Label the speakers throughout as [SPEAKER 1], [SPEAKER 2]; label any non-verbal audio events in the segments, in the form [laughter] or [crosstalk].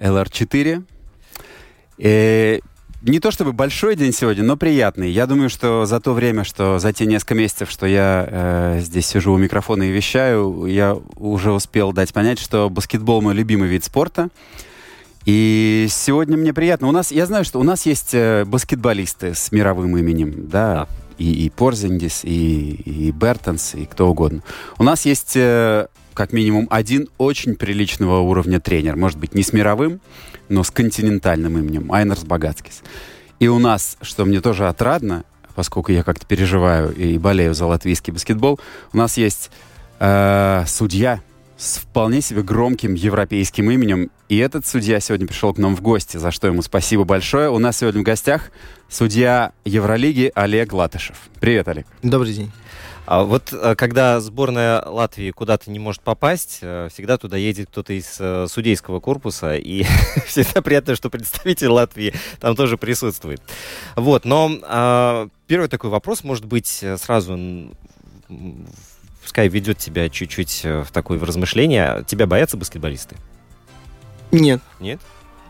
[SPEAKER 1] ЛР4. Э, не то чтобы большой день сегодня, но приятный. Я думаю, что за то время, что за те несколько месяцев, что я э, здесь сижу у микрофона и вещаю, я уже успел дать понять, что баскетбол мой любимый вид спорта. И сегодня мне приятно. У нас, я знаю, что у нас есть э, баскетболисты с мировым именем, да, и, и Порзингис, и, и Бертонс, и кто угодно. У нас есть э, как минимум один очень приличного уровня тренер. Может быть, не с мировым, но с континентальным именем. Айнерс Багацкис. И у нас, что мне тоже отрадно, поскольку я как-то переживаю и болею за латвийский баскетбол, у нас есть э, судья с вполне себе громким европейским именем. И этот судья сегодня пришел к нам в гости, за что ему спасибо большое. У нас сегодня в гостях судья Евролиги Олег Латышев. Привет, Олег.
[SPEAKER 2] Добрый день.
[SPEAKER 3] А вот э, когда сборная Латвии куда-то не может попасть, э, всегда туда едет кто-то из э, судейского корпуса, и [laughs] всегда приятно, что представитель Латвии там тоже присутствует. Вот, но а, первый такой вопрос, может быть, сразу пускай ведет тебя чуть-чуть в такое в размышление. Тебя боятся баскетболисты?
[SPEAKER 2] Нет,
[SPEAKER 3] Нет?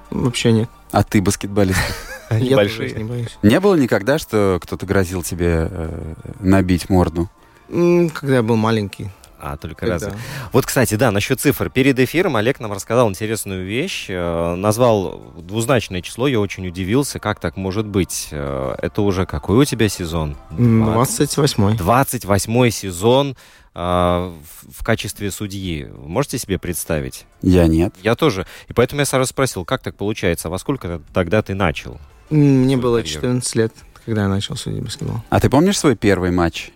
[SPEAKER 2] вообще нет.
[SPEAKER 1] А ты баскетболист? [laughs]
[SPEAKER 2] Я
[SPEAKER 3] большие.
[SPEAKER 2] не боюсь.
[SPEAKER 1] Не было никогда, что кто-то грозил тебе э, набить морду?
[SPEAKER 2] Когда я был маленький.
[SPEAKER 3] А, только
[SPEAKER 2] Когда?
[SPEAKER 3] разве. Вот, кстати, да, насчет цифр. Перед эфиром Олег нам рассказал интересную вещь. э, Назвал двузначное число. Я очень удивился, как так может быть. Э, Это уже какой у тебя сезон?
[SPEAKER 2] М,
[SPEAKER 3] 20.
[SPEAKER 2] 28-й.
[SPEAKER 3] 28 сезон э, в качестве судьи. Можете себе представить?
[SPEAKER 1] Я нет.
[SPEAKER 3] Я тоже. И поэтому я сразу спросил, как так получается? А во сколько тогда ты начал?
[SPEAKER 2] Мне было
[SPEAKER 3] карьеру.
[SPEAKER 2] 14 лет, когда я начал судить баскетбол.
[SPEAKER 1] А ты помнишь свой первый матч?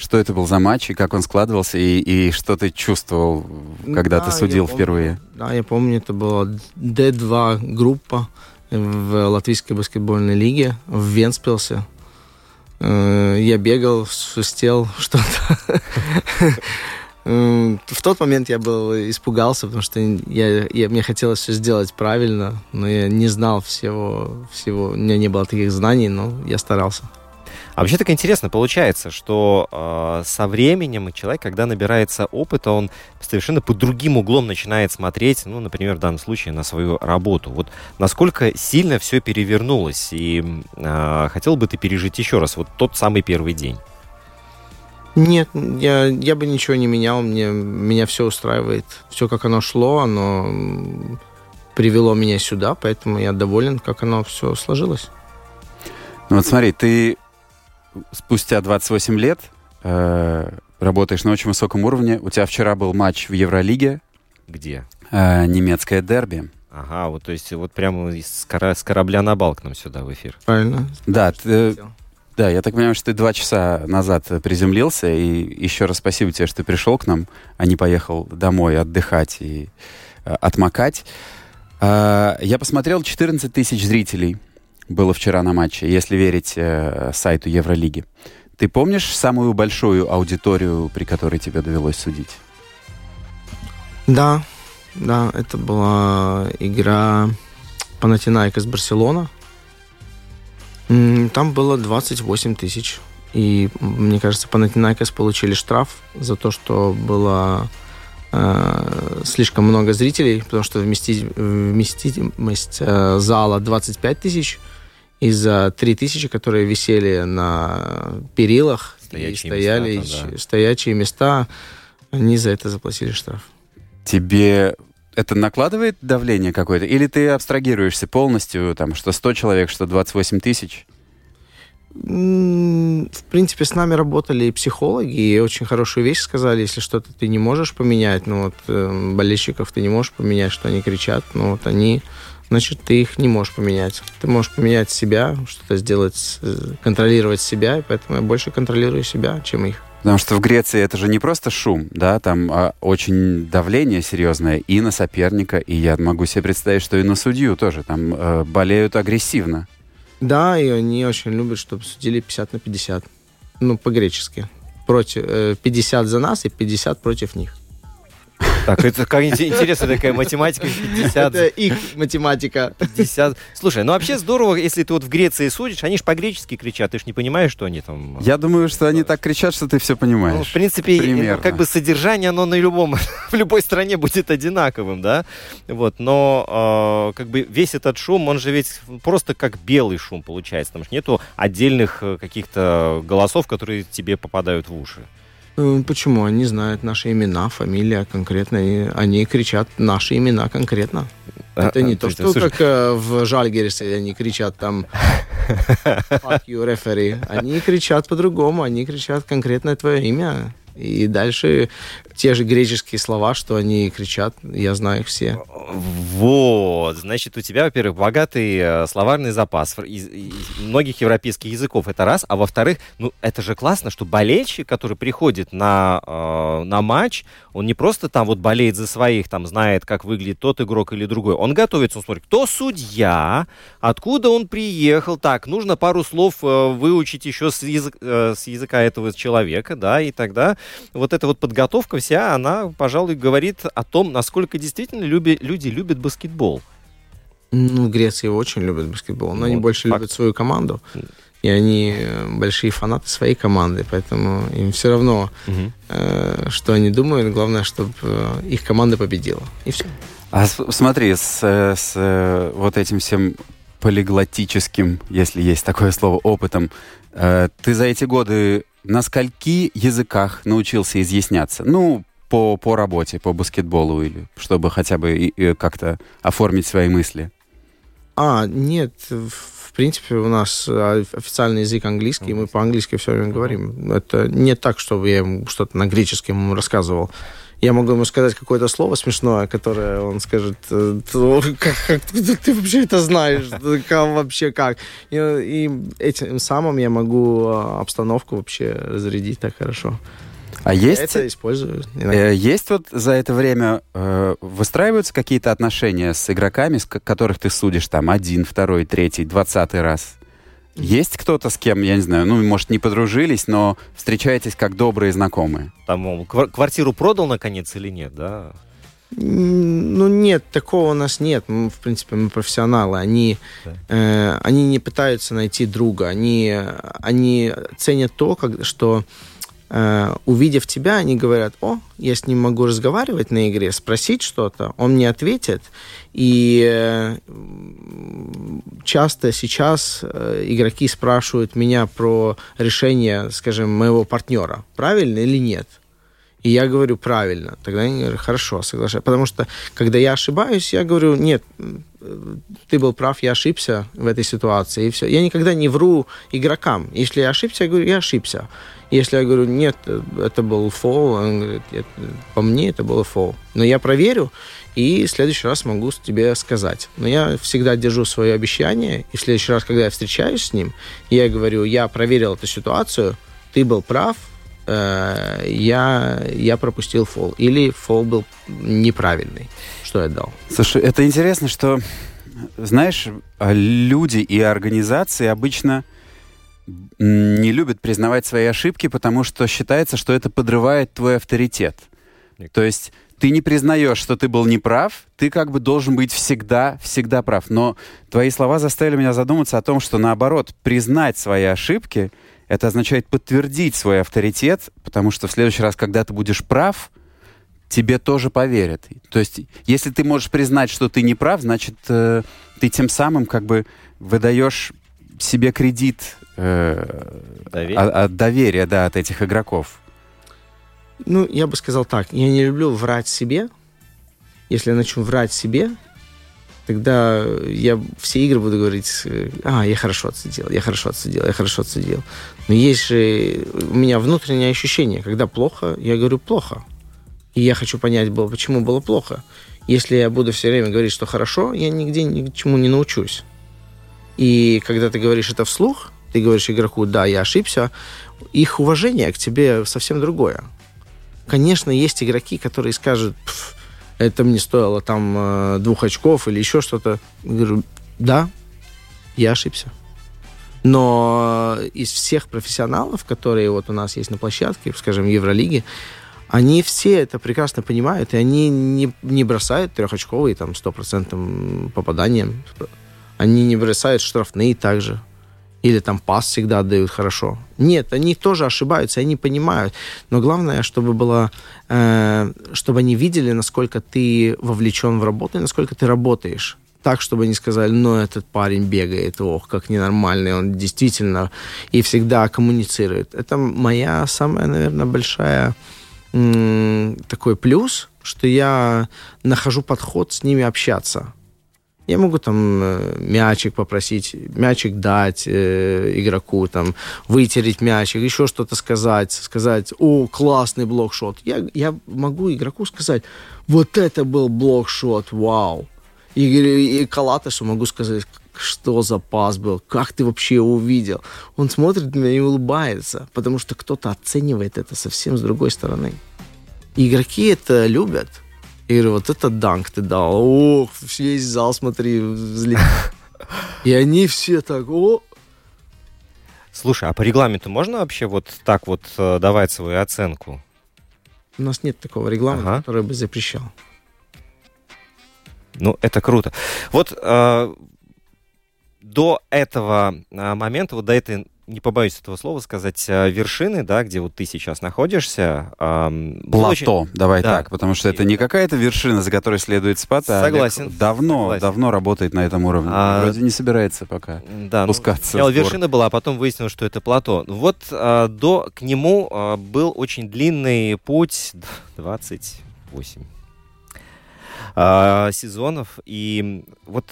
[SPEAKER 1] Что это был за матч, и как он складывался, и, и что ты чувствовал, когда
[SPEAKER 2] Да,
[SPEAKER 1] ты судил
[SPEAKER 2] помню.
[SPEAKER 1] впервые?
[SPEAKER 2] Да, я помню, это была D2 группа в Латвийской баскетбольной лиге в Венспилсе. Э, Я бегал, свистел [laughs] что-то. М, В тот момент я был испугался, потому что я, я- мне хотелось все сделать правильно, но я не знал всего, всего. У меня не было таких знаний, но я старался.
[SPEAKER 3] А вообще так интересно получается, что э, со временем человек, когда набирается опыта, он совершенно под другим углом начинает смотреть, ну, например, в данном случае на свою работу. Вот насколько сильно все перевернулось, и э, хотел бы ты пережить еще раз вот тот самый первый день?
[SPEAKER 2] Нет, я, я бы ничего не менял, мне, меня все устраивает. Все, как оно шло, оно привело меня сюда, поэтому я доволен, как оно все сложилось.
[SPEAKER 1] Ну вот смотри, ты спустя 28 лет э, работаешь на очень высоком уровне. У тебя вчера был матч в Евролиге,
[SPEAKER 3] Где?
[SPEAKER 1] э, немецкое дерби.
[SPEAKER 3] Ага, вот то есть вот прямо из кора- с корабля на бал к нам сюда в эфир.
[SPEAKER 2] Правильно?
[SPEAKER 1] Да, ты- да, я так понимаю, что ты два часа назад приземлился, и еще раз спасибо тебе, что ты пришел к нам, а не поехал домой отдыхать и э, отмокать. Э, я посмотрел, 14 тысяч зрителей было вчера на матче, если верить э, сайту Евролиги. Ты помнишь самую большую аудиторию, при которой тебе довелось судить?
[SPEAKER 2] Да, да, это была игра Панатинаикос - Барселона. Там было 28 тысяч. И, мне кажется, Панатинаикос получили штраф за то, что было э, слишком много зрителей, потому что вместить- вместимость э, зала 25 тысяч из-за 3 тысячи, которые висели на перилах
[SPEAKER 3] Стоячие
[SPEAKER 2] и стояли
[SPEAKER 3] места, да.
[SPEAKER 2] стоячие места, они за это заплатили штраф.
[SPEAKER 1] Тебе это накладывает давление какое-то? Или ты абстрагируешься полностью, там, что 100 человек, что 28 тысяч?
[SPEAKER 2] В принципе, с нами работали и психологи, и очень хорошую вещь сказали, если что-то ты не можешь поменять, ну вот э, болельщиков ты не можешь поменять, что они кричат, ну вот они, значит, ты их не можешь поменять. Ты можешь поменять себя, что-то сделать, э, контролировать себя, и поэтому я больше контролирую себя, чем их.
[SPEAKER 1] Потому что в Греции это же не просто шум, да, там а, очень давление серьезное и на соперника, и я могу себе представить, что и на судью тоже. Там э, болеют агрессивно.
[SPEAKER 2] Да, и они очень любят, чтобы судили 50 на 50. Ну, по-гречески. Против, э, 50 за нас и 50 против них.
[SPEAKER 3] Так, это как ин- интересная такая математика. 50,
[SPEAKER 2] Это их математика.
[SPEAKER 3] 50. Слушай, ну вообще здорово, если ты вот в Греции судишь, они же по-гречески кричат, ты ж не понимаешь, что они там...
[SPEAKER 1] Я думаю, что они так кричат, что ты все
[SPEAKER 3] Ну,
[SPEAKER 1] понимаешь.
[SPEAKER 3] в принципе, э,
[SPEAKER 1] Примерно.
[SPEAKER 3] как бы содержание, оно на любом, [laughs] в любой стране будет одинаковым, да, вот, но э, как бы весь этот шум, он же ведь просто как белый шум получается, потому что нету отдельных э, каких-то голосов, которые тебе попадают в уши.
[SPEAKER 2] Э, Почему? Они знают наши имена, фамилия конкретно, и они кричат наши имена конкретно. Это не
[SPEAKER 3] А,
[SPEAKER 2] то, что
[SPEAKER 3] слушай,
[SPEAKER 2] как э, в Жальгерисе они кричат там [laughs] «Fuck you, referee». Они кричат по-другому, они кричат конкретное твое имя. И дальше те же греческие слова, что они кричат, я знаю их все.
[SPEAKER 3] Вот, значит, у тебя, во-первых, богатый э, словарный запас из, из многих европейских языков, это раз, а во-вторых, ну, это же классно, что болельщик, который приходит на, э, на матч, он не просто там вот болеет за своих, там знает, как выглядит тот игрок или другой, он готовится, он смотрит, кто судья, откуда он приехал, так, нужно пару слов э, выучить еще с, язык- э, с языка этого человека, да, и тогда вот эта вот подготовка вся, она, пожалуй, говорит о том, насколько действительно люби- люди любят баскетбол.
[SPEAKER 2] Ну, в Греции очень любят баскетбол, но они
[SPEAKER 3] Вот,
[SPEAKER 2] больше
[SPEAKER 3] факт.
[SPEAKER 2] любят свою команду. И они э, большие фанаты своей команды, поэтому им все равно, э, что они думают. Главное, чтобы их команда победила. И все.
[SPEAKER 1] А с- смотри, с, э, с, э, вот этим всем полиглотическим, если есть такое слово, опытом, э, ты за эти годы на скольки языках научился изъясняться? Ну, по, по работе, по баскетболу, или чтобы хотя бы и- и как-то оформить свои мысли.
[SPEAKER 2] А, нет, в в принципе, у нас э, официальный язык английский, мы по-английски все время говорим. Это не так, чтобы я ему что-то на греческом рассказывал. Я могу ему сказать какое-то слово смешное, которое он скажет, э, «Т- как, как ты, вообще это знаешь, как, вообще как. И, и этим самым я могу э, обстановку вообще разрядить так хорошо.
[SPEAKER 1] А есть,
[SPEAKER 2] это использую. иногда.
[SPEAKER 1] э, есть вот за это время э, выстраиваются какие-то отношения с игроками, с ко- которых ты судишь там один, второй, третий, двадцатый раз? Есть кто-то, с кем, я не знаю, ну, может, не подружились, но встречаетесь как добрые знакомые?
[SPEAKER 3] Там он квар- квартиру продал наконец или нет, да?
[SPEAKER 2] Ну, нет, такого у нас нет. Мы, в принципе, мы профессионалы. Они,
[SPEAKER 3] Да.
[SPEAKER 2] э, они не пытаются найти друга. Они, они ценят то, как, что увидев тебя, они говорят, о, я с ним могу разговаривать на игре, спросить что-то, он мне ответит. И э, часто сейчас э, игроки спрашивают меня про решение, скажем, моего партнера, правильно или нет. И я говорю правильно. Тогда они говорят, хорошо, соглашаюсь. Потому что, когда я ошибаюсь, я говорю, нет, э, ты был прав, я ошибся в этой ситуации, и все. Я никогда не вру игрокам. Если я ошибся, я говорю, я ошибся. Если я говорю, нет, э, это был фол, он говорит, «Нет, по мне это было фол. Но я проверю, и в следующий раз могу тебе сказать. Но я всегда держу свое обещание, и в следующий раз, когда я встречаюсь с ним, я говорю, я проверил эту ситуацию, ты был прав, э, я, я пропустил фол. Или фол был неправильный, что я дал.
[SPEAKER 1] Слушай, это интересно, что, знаешь, люди и организации обычно не любят признавать свои ошибки, потому что считается, что это подрывает твой авторитет. То есть ты не признаешь, что ты был неправ, ты как бы должен быть всегда, всегда прав. Но твои слова заставили меня задуматься о том, что наоборот, признать свои ошибки, это означает подтвердить свой авторитет, потому что в следующий раз, когда ты будешь прав, тебе тоже поверят. То есть, если ты можешь признать, что ты не прав, значит, э, ты тем самым как бы выдаешь себе кредит э,
[SPEAKER 3] Доверие.
[SPEAKER 1] о- от доверия, да, от этих игроков.
[SPEAKER 2] Ну, я бы сказал так, я не люблю врать себе, если я начну врать себе, тогда я все игры буду говорить, а, я хорошо отсидел, я хорошо отсидел, я хорошо отсидел. Но есть же у меня внутреннее ощущение, когда плохо, я говорю плохо. И я хочу понять, было, почему было плохо. Если я буду все время говорить, что хорошо, я нигде ни чему не научусь. И когда ты говоришь это вслух, ты говоришь игроку, да, я ошибся, их уважение к тебе совсем другое. Конечно, есть игроки, которые скажут, это мне стоило там э, двух очков или еще что-то. Говорю, да, я ошибся. Но из всех профессионалов, которые вот у нас есть на площадке, скажем, Евролиги, они все это прекрасно понимают, и они не, не бросают трехочковые там стопроцентным попаданием. Они не бросают штрафные также. Или там пас всегда отдают хорошо. Нет, они тоже ошибаются, они понимают. Но главное, чтобы было, э, чтобы они видели, насколько ты вовлечен в работу и насколько ты работаешь. Так, чтобы они сказали, ну, этот парень бегает, ох, как ненормальный, он действительно и всегда коммуницирует. Это моя самая, наверное, большая такой плюс, что я нахожу подход с ними общаться. Я могу там э, мячик попросить, мячик дать э, игроку, там, вытереть мячик, еще что-то сказать, сказать, о, классный блокшот. Я, я могу игроку сказать, вот это был блокшот, вау. И, и Калатышу могу сказать, что за пас был, как ты вообще его увидел. Он смотрит на меня и улыбается, потому что кто-то оценивает это совсем с другой стороны. И игроки это любят. И говорю, вот это данк ты дал. Ох, весь зал, смотри, взлет. [laughs] И они все так, о,
[SPEAKER 3] Слушай, а по регламенту можно вообще вот так вот э, давать свою оценку?
[SPEAKER 2] У нас нет такого регламента,
[SPEAKER 3] Ага.
[SPEAKER 2] который бы запрещал.
[SPEAKER 3] Ну, это круто. Вот э, до этого э, момента, вот до этой, не побоюсь этого слова сказать, э, вершины, да, где вот ты сейчас находишься, эм, был очень-
[SPEAKER 1] Плато, давай
[SPEAKER 3] Да.
[SPEAKER 1] так, потому что это не какая-то вершина, за которой следует спать, а Олег
[SPEAKER 3] Согласен,
[SPEAKER 1] давно,
[SPEAKER 3] согласен.
[SPEAKER 1] давно работает на этом уровне.
[SPEAKER 3] А-
[SPEAKER 1] Вроде не собирается пока.
[SPEAKER 3] Да, ну,
[SPEAKER 1] в двор.
[SPEAKER 3] вершина была, а потом выяснилось, что это плато. Вот э, до к нему э, был очень длинный путь, [laughs] 28 э, сезонов. И вот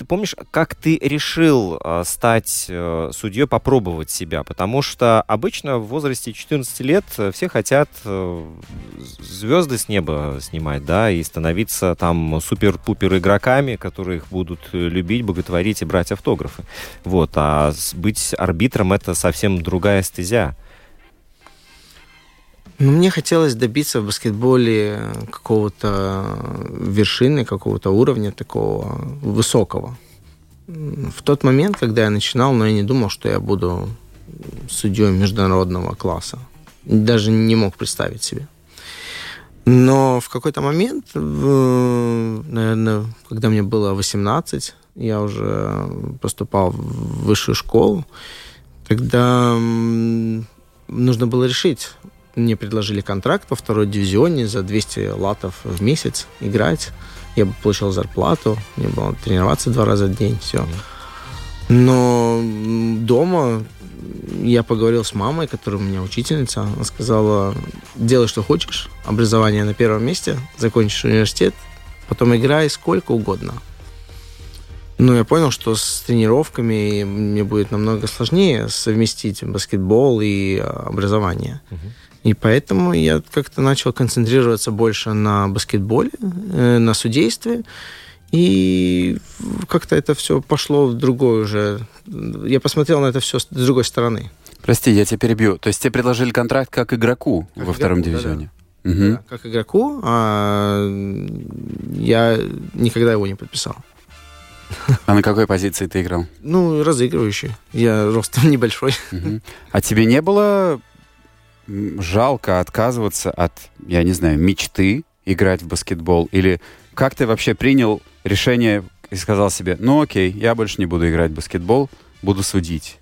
[SPEAKER 3] ты помнишь, как ты решил э, стать э, судьей, попробовать себя? Потому что обычно в возрасте 14 лет э, все хотят э, звезды с неба снимать, да, и становиться там супер-пупер игроками, которые их будут э, любить, боготворить и брать автографы. Вот, а быть арбитром это совсем другая стезя.
[SPEAKER 2] Ну, мне хотелось добиться в баскетболе какого-то вершины, какого-то уровня такого высокого. В тот момент, когда я начинал, но я не думал, что я буду судьей международного класса. Даже не мог представить себе. Но в какой-то момент, в- наверное, когда мне было 18, я уже поступал в высшую школу, тогда нужно было решить. Мне предложили контракт во второй дивизионе за 200 латов в месяц играть. Я бы получал зарплату, мне было тренироваться два раза в день, все. Но дома я поговорил с мамой, которая у меня учительница. Она сказала, делай, что хочешь, образование на первом месте, закончишь университет, потом играй сколько угодно. Ну, я понял, что с тренировками мне будет намного сложнее совместить баскетбол и а, образование. И поэтому я как-то начал концентрироваться больше на баскетболе, э, на судействе. И как-то это все пошло в другое уже. Я посмотрел на это все с другой стороны.
[SPEAKER 1] Прости, я тебя перебью. То есть тебе предложили контракт как игроку
[SPEAKER 2] Как
[SPEAKER 1] во втором
[SPEAKER 2] игроку,
[SPEAKER 1] дивизионе? Мгм.
[SPEAKER 2] Да, как игроку, а я никогда его не подписал.
[SPEAKER 1] А на какой позиции ты играл?
[SPEAKER 2] Ну, разыгрывающий. Я ростом [laughs] небольшой.
[SPEAKER 1] Мгм. А тебе не было жалко отказываться от, я не знаю, мечты играть в баскетбол? Или как ты вообще принял решение и сказал себе, ну окей, я больше не буду играть в баскетбол, буду судить?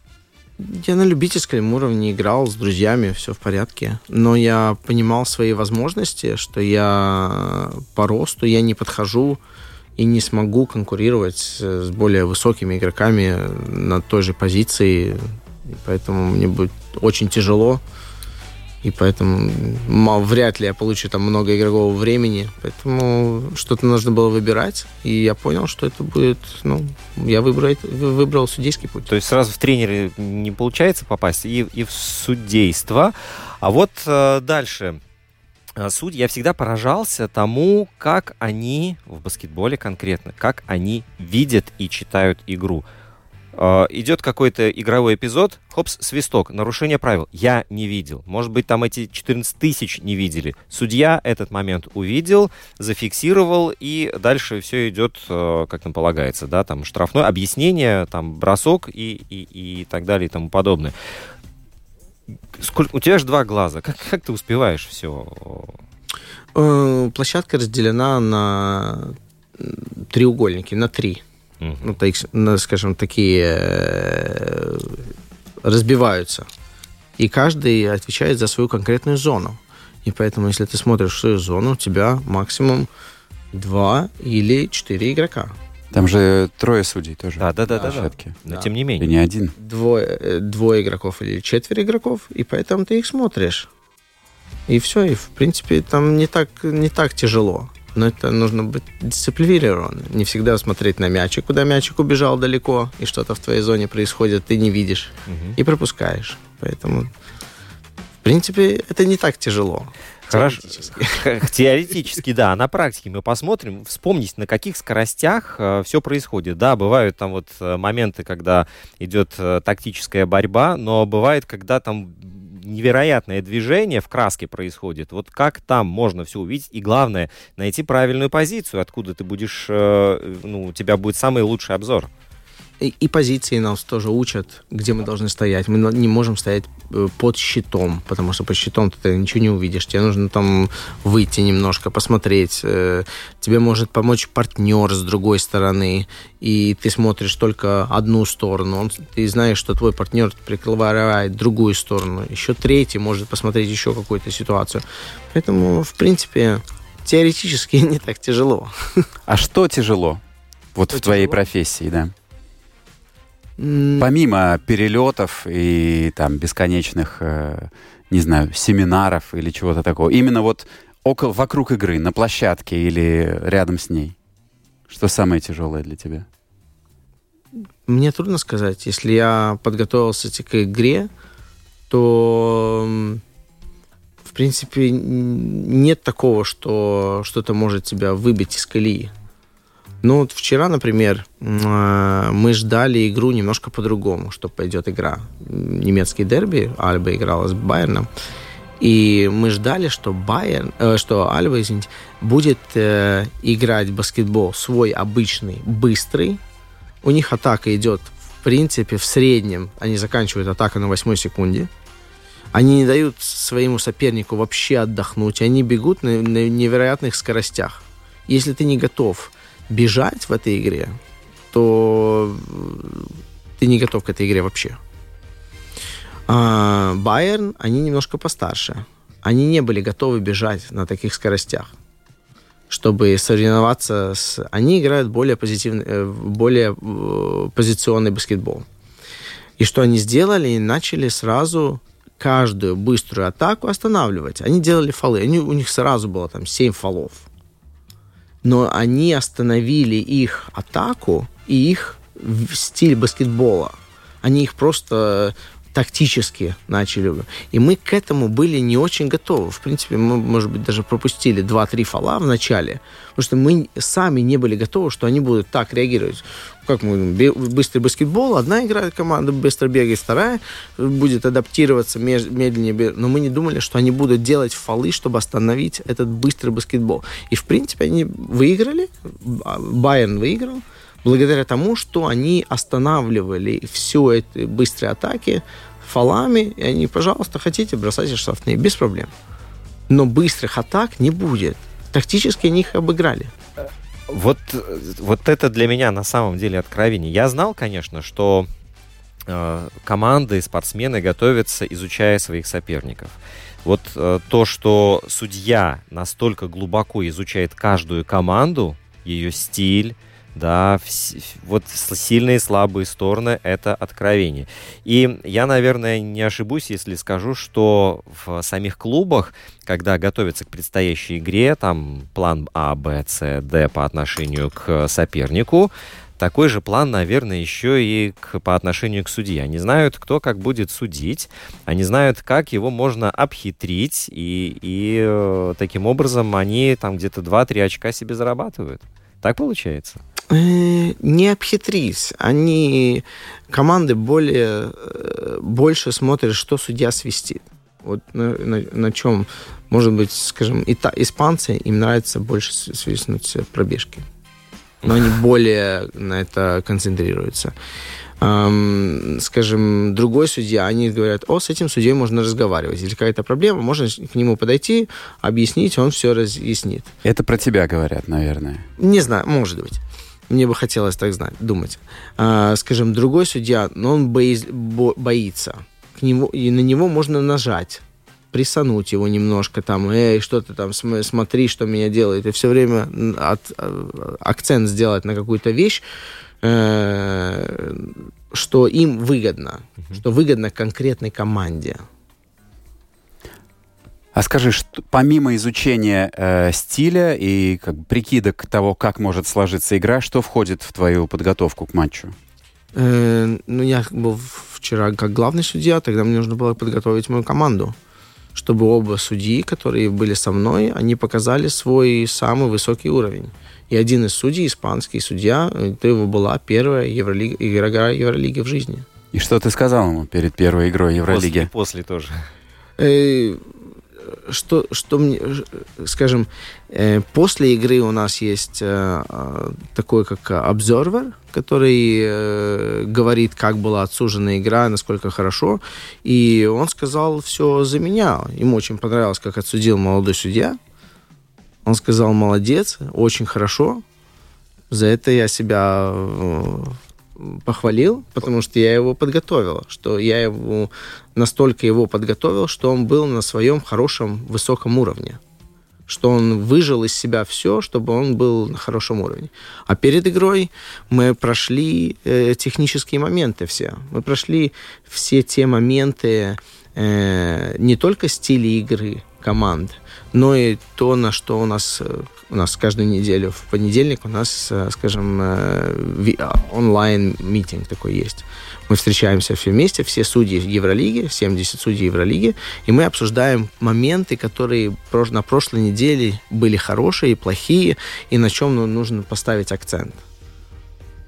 [SPEAKER 2] Я на любительском уровне играл с друзьями, все в порядке. Но я понимал свои возможности, что я по росту я не подхожу и не смогу конкурировать с более высокими игроками на той же позиции. Поэтому мне будет очень тяжело. И поэтому м- вряд ли я получу там много игрового времени. Поэтому что-то нужно было выбирать. И я понял, что это будет... Ну, я выбрал, выбрал судейский путь.
[SPEAKER 3] То есть сразу в тренеры не получается попасть и, и в судейство. А вот э, дальше. Э, Судьи, я всегда поражался тому, как они в баскетболе конкретно, как они видят и читают игру. Э, Идет какой-то игровой эпизод, хопс, свисток, нарушение правил. Я не видел. Может быть, там эти 14 тысяч не видели. Судья этот момент увидел, зафиксировал, и дальше все идет, э, как нам полагается, да, там штрафное объяснение, там бросок и, и, и так далее и тому подобное. Сколько, у тебя же два глаза. Как, как ты успеваешь все?
[SPEAKER 2] Э, Площадка разделена на треугольники, на три. Ну, так, ну, скажем, такие э, разбиваются. И каждый отвечает за свою конкретную зону. И поэтому, если ты смотришь свою зону, у тебя максимум два или четыре игрока.
[SPEAKER 1] Там же трое судей тоже.
[SPEAKER 3] Да, да, да, да, да.
[SPEAKER 1] площадке.
[SPEAKER 3] Но
[SPEAKER 2] Да.
[SPEAKER 3] тем не
[SPEAKER 1] И
[SPEAKER 3] менее.
[SPEAKER 1] не один.
[SPEAKER 2] Двое, э, двое игроков или четверо игроков, и поэтому ты их смотришь. И все, и в принципе там не так, не так тяжело. Но это нужно быть дисциплинированным. Не всегда смотреть на мячик, куда мячик убежал далеко, и что-то в твоей зоне происходит, ты не видишь
[SPEAKER 3] Мгм.
[SPEAKER 2] и пропускаешь. Поэтому, в принципе, это не так тяжело.
[SPEAKER 3] Хорошо.
[SPEAKER 2] Теоретически. [laughs]
[SPEAKER 3] Теоретически, да. На практике мы посмотрим, вспомнить, на каких скоростях все происходит. Да, бывают там вот э, моменты, когда идет э, тактическая борьба, но бывает, когда там невероятное движение в краске происходит. Вот как там можно все увидеть? И главное, найти правильную позицию, откуда ты будешь, э, ну, у тебя будет самый лучший обзор.
[SPEAKER 2] И, и позиции нас тоже учат, где мы должны стоять. Мы не можем стоять э, под щитом, потому что под щитом ты ничего не увидишь. Тебе нужно там выйти немножко, посмотреть. Э, Тебе может помочь партнер с другой стороны, и ты смотришь только одну сторону. Он, ты знаешь, что твой партнер прикрывает другую сторону. Еще третий может посмотреть еще какую-то ситуацию. Поэтому, в принципе, теоретически [laughs] не так тяжело.
[SPEAKER 1] А что тяжело? Вот
[SPEAKER 2] Что
[SPEAKER 1] в твоей
[SPEAKER 2] тяжело?
[SPEAKER 1] профессии, да. Помимо перелетов и там бесконечных, э, не знаю, семинаров или чего-то такого, именно вот около, вокруг игры, на площадке или рядом с ней, что самое тяжелое для тебя?
[SPEAKER 2] Мне трудно сказать. Если я подготовился к игре, то, в принципе, нет такого, что что-то может тебя выбить из колеи. Ну, вот вчера, например, э, мы ждали игру немножко по-другому, что пойдет игра. Немецкий дерби, Альба играла с Байерном. И мы ждали, что Байерн, э, что Альба, извините, будет э, играть баскетбол свой обычный, быстрый, у них атака идет, в принципе, в среднем. Они заканчивают атаку на восьмой секунде. Они не дают своему сопернику вообще отдохнуть. Они бегут на, на невероятных скоростях. Если ты не готов бежать в этой игре, то э, ты не готов к этой игре вообще. А Байерн, они немножко постарше. Они не были готовы бежать на таких скоростях чтобы соревноваться с... Они играют более позитивный, э, более э, позиционный баскетбол. И что они сделали? Начали сразу каждую быструю атаку останавливать. Они делали фолы. Они, у них сразу было там 7 фолов. Но они остановили их атаку и их стиль баскетбола. Они их просто тактически начали. И мы к этому были не очень готовы. В принципе, мы, может быть, даже пропустили 2-3 фола в начале, потому что мы сами не были готовы, что они будут так реагировать. Как мы, быстрый баскетбол, одна играет команда, быстро бегает, вторая будет адаптироваться медленнее. Но мы не думали, что они будут делать фолы, чтобы остановить этот быстрый баскетбол. И, в принципе, они выиграли, а, Байерн выиграл, благодаря тому, что они останавливали все эти быстрые атаки фолами, и они, пожалуйста, хотите, бросайте штрафные, без проблем. Но быстрых атак не будет. Тактически они их обыграли.
[SPEAKER 3] Вот, вот это для меня на самом деле откровение. Я знал, конечно, что э, команды, спортсмены готовятся, изучая своих соперников. Вот э, то, что судья настолько глубоко изучает каждую команду, ее стиль, да, вот сильные и слабые стороны — это откровение. И я, наверное, не ошибусь, если скажу, что в самих клубах, когда готовятся к предстоящей игре, там план А, Б, С, Д по отношению к сопернику, такой же план, наверное, еще и к, по отношению к судье. Они знают, кто как будет судить, они знают, как его можно обхитрить, и, и э, таким образом они там где-то 2-3 очка себе зарабатывают. Так получается?
[SPEAKER 2] Э, Не обхитрись. Они, команды более, э, больше смотрят, что судья свистит. Вот на, на- на чем, может быть, скажем, ита- испанцы, им нравится больше свистнуть пробежки. Но они более на это концентрируются. Ам, скажем, другой судья, они говорят, о, с этим судьей можно разговаривать. Если какая-то проблема, можно к нему подойти, объяснить, он все разъяснит.
[SPEAKER 1] Это про тебя говорят, наверное.
[SPEAKER 2] Не знаю, может быть. Мне бы хотелось так знать, думать. А, скажем, другой судья, но он бои- бо- боится. К нему, и на него можно нажать, присануть его немножко, там, эй, что ты там, см- смотри, что меня делает. И все время от- э, акцент сделать на какую-то вещь, э, что им выгодно, что выгодно конкретной команде.
[SPEAKER 1] А скажи, что, помимо изучения э, стиля и как бы, прикидок того, как может сложиться игра, что входит в твою подготовку к матчу?
[SPEAKER 2] Э, ну, я был вчера как главный судья, тогда мне нужно было подготовить мою команду, чтобы оба судьи, которые были со мной, они показали свой самый высокий уровень. И один из судей, испанский судья, это его была первая Евролига, игра Евролиги в жизни.
[SPEAKER 1] И что ты сказал ему перед первой игрой Евролиги?
[SPEAKER 3] После, после тоже.
[SPEAKER 2] Э, что, что мне, скажем, э, после игры у нас есть э, э, такой как обзорвер, который говорит, как была отсужена игра, насколько хорошо, и он сказал все за меня. Ему очень понравилось, как отсудил молодой судья. Он сказал, молодец, очень хорошо. За это я себя похвалил, потому что я его подготовил, что я его настолько его подготовил, что он был на своем хорошем высоком уровне, что он выжил из себя все, чтобы он был на хорошем уровне. А перед игрой мы прошли э, технические моменты все, мы прошли все те моменты э, не только стиля игры команд, но и то, на что у нас э, у нас каждую неделю в понедельник у нас, э, скажем, э, а, онлайн-митинг такой есть. Мы встречаемся все вместе, все судьи Евролиги, 70 судей Евролиги, и мы обсуждаем моменты, которые на прошлой неделе были хорошие и плохие, и на чем ну, нужно поставить акцент.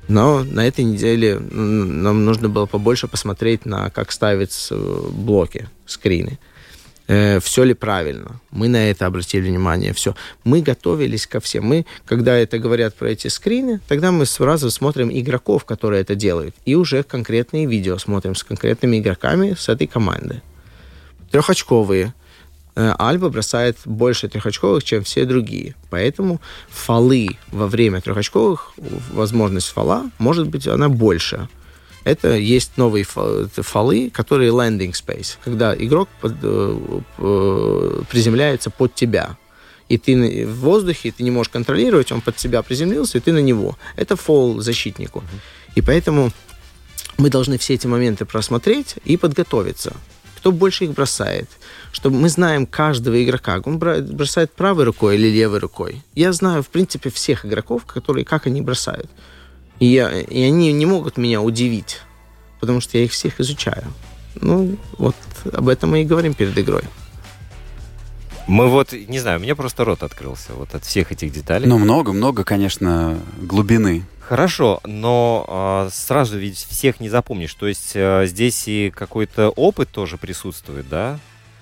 [SPEAKER 2] Но на этой неделе нам нужно было побольше посмотреть на как ставятся э, блоки, скрины. Все ли правильно. Мы на это обратили внимание. Все. Мы готовились ко всем. Мы, когда это говорят про эти скрины, тогда мы сразу смотрим игроков, которые это делают. И уже конкретные видео смотрим с конкретными игроками с этой команды. Трехочковые. Э, Альба бросает больше трехочковых, чем все другие. Поэтому фолы во время трехочковых, возможность фола, может быть, она больше. Это есть новые фо- фолы, которые landing space, когда игрок под- э, э, приземляется под тебя. И ты в воздухе, ты не можешь контролировать, он под тебя приземлился, и ты на него. Это фол защитнику. И поэтому мы должны все эти моменты просмотреть и подготовиться. Кто больше их бросает. Чтобы мы знаем каждого игрока. Он бросает правой рукой или левой рукой. Я знаю, в принципе, всех игроков, которые, как они бросают. И, я, и они не могут меня удивить, потому что я их всех изучаю. Ну, вот об этом мы и говорим перед игрой.
[SPEAKER 3] Мы вот, не знаю, у меня просто рот открылся вот от всех этих деталей.
[SPEAKER 1] Ну, много-много, конечно, глубины.
[SPEAKER 3] Хорошо, но а, сразу ведь всех не запомнишь. То есть а, здесь и какой-то опыт тоже присутствует, да?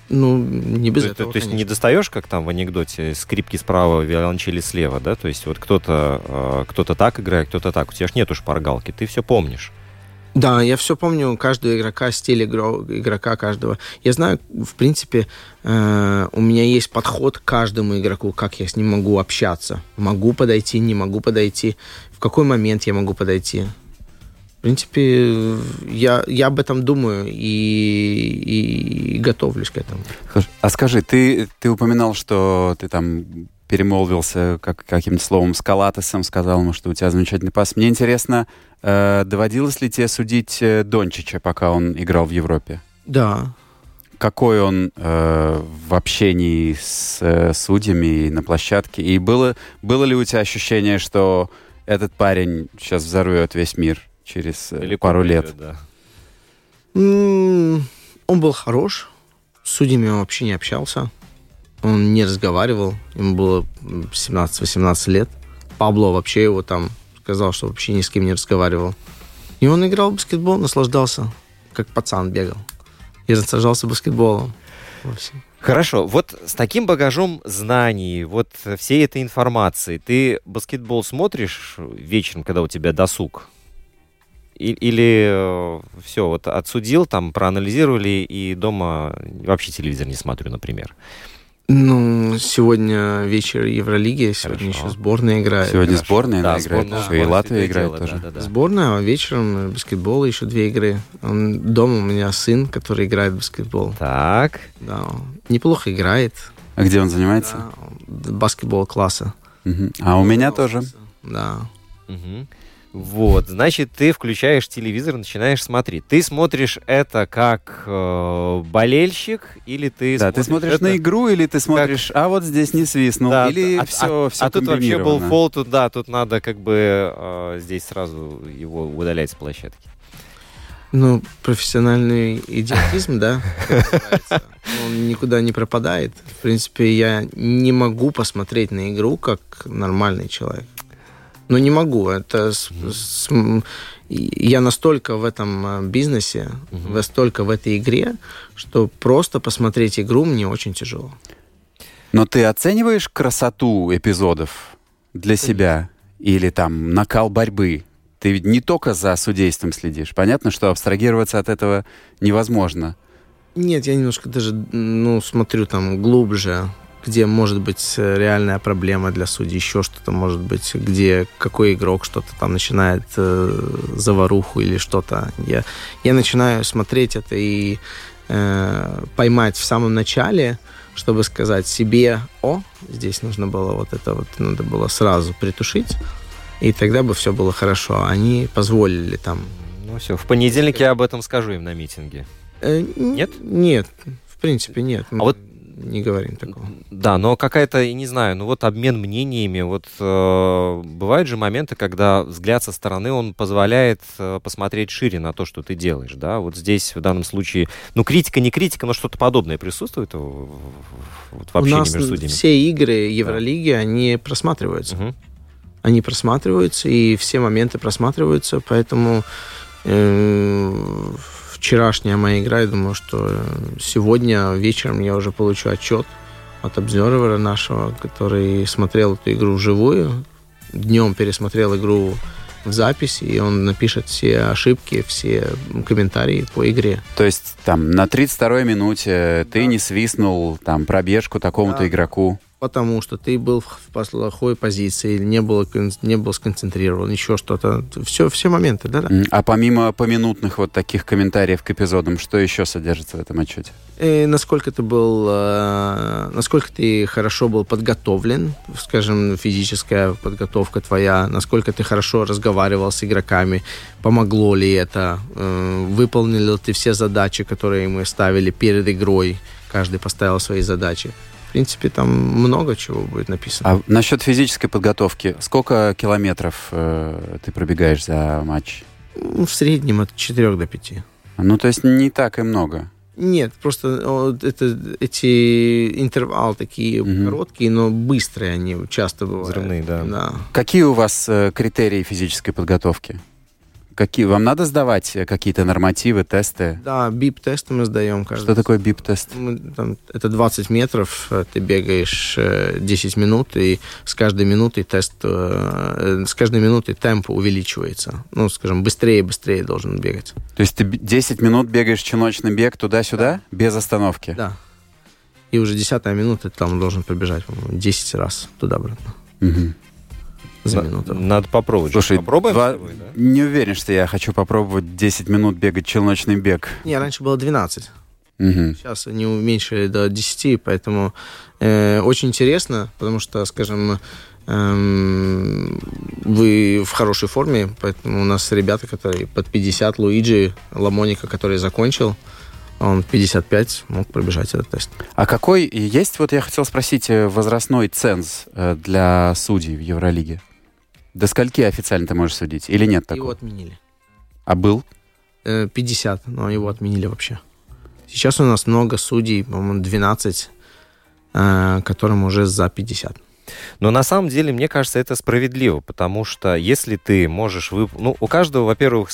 [SPEAKER 2] Ну, не без
[SPEAKER 3] то,
[SPEAKER 2] этого,
[SPEAKER 3] то есть не достаешь, как там в анекдоте, скрипки справа, виолончели слева, да? То есть вот кто-то а, кто-то так играет, кто-то так. У тебя ж нету шпаргалки, ты все помнишь.
[SPEAKER 2] Да, я все помню каждого игрока, стиль игро- игрока каждого. Я знаю, в принципе, э, у меня есть подход к каждому игроку, как я с ним могу общаться. Могу подойти, не могу подойти. В какой момент я могу подойти. В принципе, я, я об этом думаю и, и готовлюсь к этому.
[SPEAKER 1] А скажи, ты, ты упоминал, что ты там перемолвился как, каким-то словом с Калатесом, сказал ему, что у тебя замечательный пас. Мне интересно, э, доводилось ли тебе судить э, Дончича, пока он играл в Европе?
[SPEAKER 2] Да,
[SPEAKER 1] Какой он э, в общении с э, судьями и на площадке? И было, было ли у тебя ощущение, что этот парень сейчас взорвет весь мир через э,
[SPEAKER 3] Далеко
[SPEAKER 1] пару лет?
[SPEAKER 3] придет, да.
[SPEAKER 2] Он был хорош. С судьями он вообще не общался. Он не разговаривал. Ему было м, 17-18 лет. Пабло вообще его там сказал, что вообще ни с кем не разговаривал. И он играл в баскетбол, наслаждался. Как пацан бегал. И наслаждался баскетболом. Во всем.
[SPEAKER 3] Хорошо, вот с таким багажом знаний, вот всей этой информации, ты баскетбол смотришь вечером, когда у тебя досуг? И- Или все, вот отсудил, там проанализировали, и дома вообще телевизор не смотрю, например.
[SPEAKER 2] Ну, сегодня вечер Евролиги, сегодня
[SPEAKER 3] Хорошо.
[SPEAKER 2] еще сборная играет.
[SPEAKER 1] Сегодня сборная
[SPEAKER 3] Да,
[SPEAKER 1] играет,
[SPEAKER 3] сборная,
[SPEAKER 1] всё, и
[SPEAKER 3] сборная,
[SPEAKER 1] Латвия играет
[SPEAKER 3] дело,
[SPEAKER 1] тоже.
[SPEAKER 3] да-да-да.
[SPEAKER 2] Сборная, а вечером баскетбол, еще две игры. Он, дома у меня сын, который играет в баскетбол.
[SPEAKER 3] Так,
[SPEAKER 2] Да, неплохо играет.
[SPEAKER 1] А где он занимается?
[SPEAKER 2] Да, баскетбол класса.
[SPEAKER 1] Мгм. А у меня тоже.
[SPEAKER 2] Да.
[SPEAKER 3] Мгм. Вот, значит, ты включаешь телевизор, начинаешь смотреть. Ты смотришь это как э, болельщик или ты
[SPEAKER 1] Да, ты смотришь
[SPEAKER 3] это-
[SPEAKER 1] на игру или ты смотришь, а вот здесь не свистнул,
[SPEAKER 3] Да,
[SPEAKER 1] или
[SPEAKER 3] а,
[SPEAKER 1] все,
[SPEAKER 3] а-
[SPEAKER 1] все
[SPEAKER 3] а тут вообще был фол, тут да, тут надо как бы э, здесь сразу его удалять с площадки.
[SPEAKER 2] Ну, профессиональный идиотизм, да, как он никуда не пропадает. В принципе, я не могу посмотреть на игру как нормальный человек. Ну, не могу. Это с- с- я настолько в этом э, бизнесе, настолько в этой игре, что просто посмотреть игру мне очень тяжело.
[SPEAKER 1] Но ты оцениваешь красоту эпизодов для себя или там накал борьбы? Ты ведь не только за судейством следишь. Понятно, что абстрагироваться от этого невозможно.
[SPEAKER 2] Нет, я немножко даже, ну, смотрю там глубже, где может быть э, реальная проблема для судей, еще что-то может быть, где какой игрок что-то там начинает э, заваруху или что-то. Я, я начинаю смотреть это и э, поймать в самом начале, чтобы сказать себе, о, здесь нужно было вот это вот, надо было сразу притушить, и тогда бы все было хорошо. Они позволили там
[SPEAKER 3] Ну все, в понедельник я об этом скажу им на митинге.
[SPEAKER 2] Э,
[SPEAKER 3] Нет?
[SPEAKER 2] Нет, в принципе, нет. Мы
[SPEAKER 3] А вот-
[SPEAKER 2] не говорим такого.
[SPEAKER 3] Да, но какая-то, я не знаю, ну вот обмен мнениями, вот э, бывают же моменты, когда взгляд со стороны, он позволяет э, посмотреть шире на то, что ты делаешь, да, вот здесь в данном случае, ну критика, не критика, но что-то подобное присутствует в, вот в
[SPEAKER 2] У
[SPEAKER 3] общении
[SPEAKER 2] нас
[SPEAKER 3] между судьями?
[SPEAKER 2] все игры Евролиги, они просматриваются.
[SPEAKER 3] Мгм.
[SPEAKER 2] Они просматриваются, и все моменты просматриваются, поэтому э, вчерашняя моя игра, я думаю, что э, сегодня вечером я уже получу отчет от обзорвера нашего, который смотрел эту игру вживую, днем пересмотрел игру в записи, и он напишет все ошибки, все комментарии по игре.
[SPEAKER 1] То есть там на 32-й минуте ты не свистнул там пробежку такому-то
[SPEAKER 2] Да.
[SPEAKER 1] игроку.
[SPEAKER 2] Потому что ты был в плохой позиции, или не был, не был сконцентрирован, еще что-то. Все, все моменты, да-да.
[SPEAKER 1] М, А помимо поминутных вот таких комментариев к эпизодам, что еще содержится в этом отчете?
[SPEAKER 2] И насколько ты был, э, насколько ты хорошо был подготовлен, скажем, физическая подготовка твоя, насколько ты хорошо разговаривал с игроками, помогло ли это, э, выполнил ли ты все задачи, которые мы ставили перед игрой, каждый поставил свои задачи. В принципе, там много чего будет написано.
[SPEAKER 1] А насчет физической подготовки, сколько километров э, ты пробегаешь за матч?
[SPEAKER 2] Ну, В среднем от 4 до 5.
[SPEAKER 1] Ну, то есть не так и много.
[SPEAKER 2] Нет, просто о, это, эти интервалы такие
[SPEAKER 1] Мгм.
[SPEAKER 2] короткие, но быстрые они часто бывают.
[SPEAKER 3] Взрывные, да.
[SPEAKER 2] Да.
[SPEAKER 1] Какие у вас э, критерии физической подготовки? Какие? Вам надо сдавать э, какие-то нормативы, тесты?
[SPEAKER 2] Да, бип-тесты мы сдаем каждый.
[SPEAKER 1] Что такое бип-тест?
[SPEAKER 2] Это 20 метров, э, ты бегаешь э, 10 минут, и с каждой минутой тест, э, э, с каждой минутой темп увеличивается. Ну, скажем, быстрее и быстрее должен бегать.
[SPEAKER 1] То есть ты б- 10 минут бегаешь челночный бег туда-сюда без остановки?
[SPEAKER 2] Да. И уже десятая минута ты там должен пробежать, по-моему, 10 раз туда-обратно
[SPEAKER 1] Мгм.
[SPEAKER 2] За минуту.
[SPEAKER 3] Надо попробовать.
[SPEAKER 1] Слушай,
[SPEAKER 3] попробуем
[SPEAKER 1] два-
[SPEAKER 3] тобой, да?
[SPEAKER 1] не уверен, что я хочу попробовать 10 минут бегать челночный бег.
[SPEAKER 2] Не, раньше было 12.
[SPEAKER 1] Мгм.
[SPEAKER 2] Сейчас они уменьшили до 10, поэтому э, очень интересно, потому что, скажем, эм, вы в хорошей форме, поэтому у нас ребята, которые под 50, Луиджи Ламоника, который закончил, он 55 мог пробежать этот тест.
[SPEAKER 1] А какой есть, вот я хотел спросить, э, возрастной ценз э, для судей в Евролиге? До скольки официально ты можешь судить? Или нет
[SPEAKER 2] Его
[SPEAKER 1] такого?
[SPEAKER 2] отменили.
[SPEAKER 1] А был?
[SPEAKER 2] Э, 50, но его отменили вообще. Сейчас у нас много судей, по-моему, 12, э, которым уже за 50.
[SPEAKER 3] Но на самом деле, мне кажется, это справедливо, потому что если ты можешь... Вып... Ну, у каждого, во-первых,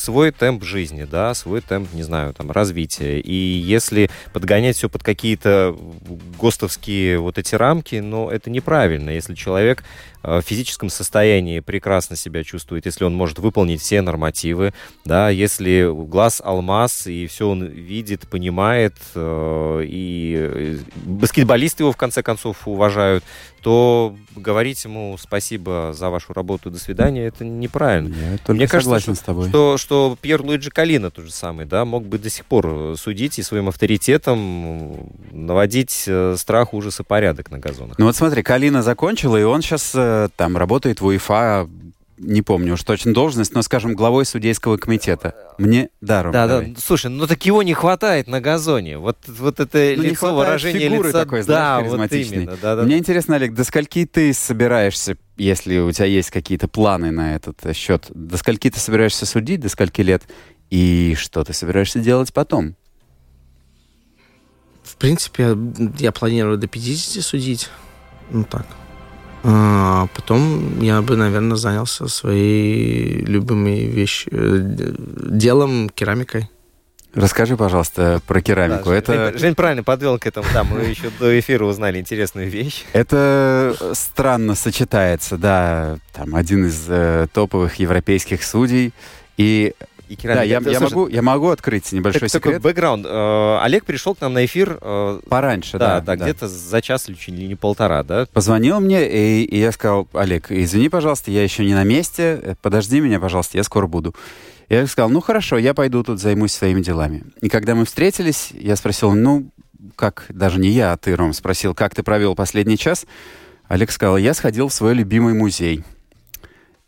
[SPEAKER 3] свой темп жизни, да, свой темп, не знаю, там, развития. И если подгонять все под какие-то ГОСТовские вот эти рамки, ну, это неправильно. Если человек э, в физическом состоянии прекрасно себя чувствует, если он может выполнить все нормативы, да, если глаз алмаз, и все он видит, понимает, э, и э, баскетболисты его, в конце концов, уважают, то говорить ему спасибо за вашу работу, до свидания, это неправильно.
[SPEAKER 1] Я только
[SPEAKER 3] Мне кажется,
[SPEAKER 1] согласен с тобой.
[SPEAKER 3] Что, что Пьер Луиджи Калина тот же самый, да, мог бы до сих пор э, судить и своим авторитетом наводить э, страх, ужас и порядок на газонах.
[SPEAKER 1] Ну вот смотри, Калина закончила, и он сейчас там работает в УЕФА, не помню уж точно должность, но, скажем, главой судейского комитета. Мне даром.
[SPEAKER 3] Да,
[SPEAKER 1] давай.
[SPEAKER 3] да. Слушай, ну так его не хватает на газоне. Вот, вот это
[SPEAKER 1] Ну,
[SPEAKER 3] лицо, выражение
[SPEAKER 1] фигуры
[SPEAKER 3] лица.
[SPEAKER 1] такой,
[SPEAKER 3] да,
[SPEAKER 1] знаешь,
[SPEAKER 3] вот
[SPEAKER 1] харизматичной.
[SPEAKER 3] именно. Да, да.
[SPEAKER 1] Мне интересно, Олег, до скольки ты собираешься, если у тебя есть какие-то планы на этот счет, до скольки ты собираешься судить, до скольки лет, и что ты собираешься делать потом?
[SPEAKER 2] В принципе, я планирую до 50 судить. Ну так. А потом я бы, наверное, занялся своей любимой вещью, делом, керамикой.
[SPEAKER 1] Расскажи, пожалуйста, про керамику.
[SPEAKER 3] Да,
[SPEAKER 1] это,
[SPEAKER 3] Жень, Жень правильно подвел к этому. Да, мы еще до эфира узнали интересную вещь.
[SPEAKER 1] это странно сочетается, да, там один из э, топовых европейских судей. И
[SPEAKER 3] И
[SPEAKER 1] да, я,
[SPEAKER 3] керамика.
[SPEAKER 1] я
[SPEAKER 3] Слушай,
[SPEAKER 1] могу, я могу открыть небольшой
[SPEAKER 3] так- такой
[SPEAKER 1] секрет.
[SPEAKER 3] бэкграунд. Э, Олег пришел к нам на эфир э,
[SPEAKER 1] Пораньше,
[SPEAKER 3] Да,
[SPEAKER 1] да.
[SPEAKER 3] да, где-то за час или чуть ли не полтора, да?
[SPEAKER 1] Позвонил мне, и, и я сказал, Олег, извини, пожалуйста, я еще не на месте, э, подожди меня, пожалуйста, я скоро буду. Я сказал, ну хорошо, я пойду тут займусь своими делами. И когда мы встретились, я спросил, ну, как, даже не я, а ты, Ром, спросил, как ты провел последний час? Олег сказал, я сходил в свой любимый музей.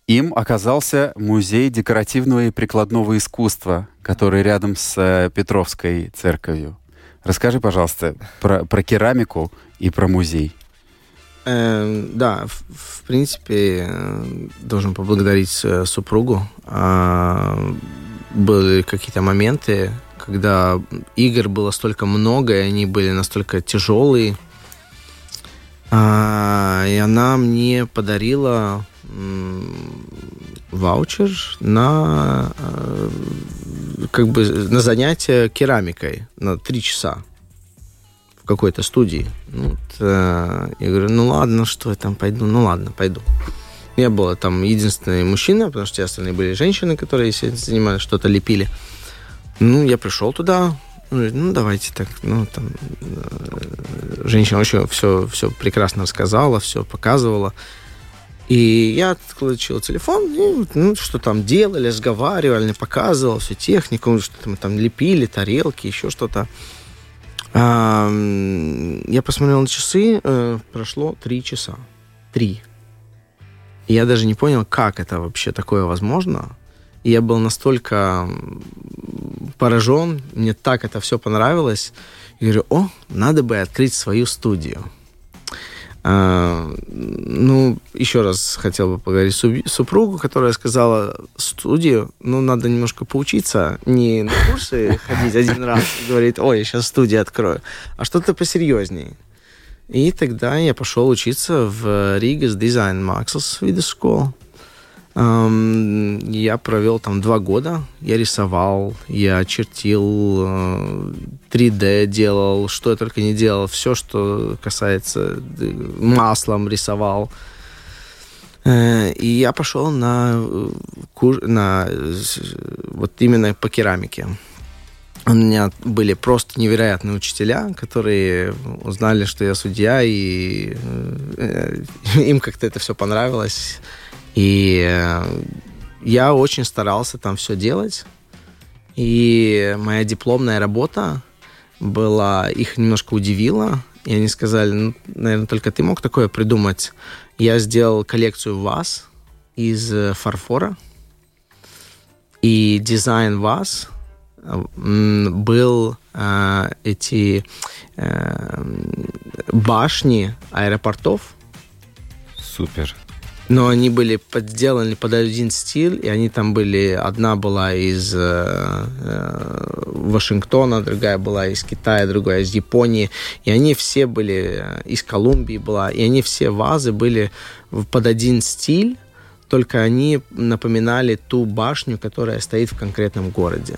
[SPEAKER 1] Им оказался музей декоративного и прикладного искусства, который рядом с э, Петровской церковью. Расскажи, пожалуйста, про, про керамику и про музей.
[SPEAKER 2] Э, да, в, в принципе, э, должен поблагодарить э, супругу. А, были какие-то моменты, когда игр было столько много, и они были настолько тяжелые. А, и она мне подарила ваучер на э, как бы на занятие керамикой на три часа в какой-то студии. Вот, э, я говорю, ну ладно, что я там пойду, ну ладно, пойду. Я был там единственный мужчина, потому что все остальные были женщины, которые занимались, что-то лепили. Ну, я пришел туда, ну, давайте так, ну, там, э, женщина очень все, все прекрасно рассказала, все показывала. И я отключил телефон, и, ну, что там делали, разговаривали, показывал всю технику, что мы там лепили, тарелки, еще что-то. А, я посмотрел на часы, э, прошло три часа. Три. И я даже не понял, как это вообще такое возможно. И я был настолько поражен, мне так это все понравилось. И говорю, о, надо бы открыть свою студию. А, ну, еще раз хотел бы поговорить с су- супругу, которая сказала, студию, ну, надо немножко поучиться, не на курсы ходить один раз, и говорит, ой, я сейчас студию открою, а что-то посерьезнее. И тогда я пошел учиться в Риgas Design Maxels Vidusschule. Эм, Я провел там два года. Я рисовал, я чертил, э, 3D делал, что я только не делал. Все, что касается э, маслом рисовал. Э, И я пошел на, э, на э, вот именно по керамике. У меня были просто невероятные учителя, которые узнали, что я судья, и э, [laughs] им как-то это все понравилось. И э, я очень старался там все делать. И моя дипломная работа была, их немножко удивила, и они сказали, ну, наверное, только ты мог такое придумать. Я сделал коллекцию ваз из э, фарфора, и дизайн ваз м, был э, эти э, башни аэропортов,
[SPEAKER 3] Супер.
[SPEAKER 2] Но они были подделаны под один стиль, и они там были... Одна была из э, э, Вашингтона, другая была из Китая, другая из Японии. И они все были... э, Из Колумбии была. И они все вазы были под один стиль, только они напоминали ту башню, которая стоит в конкретном городе.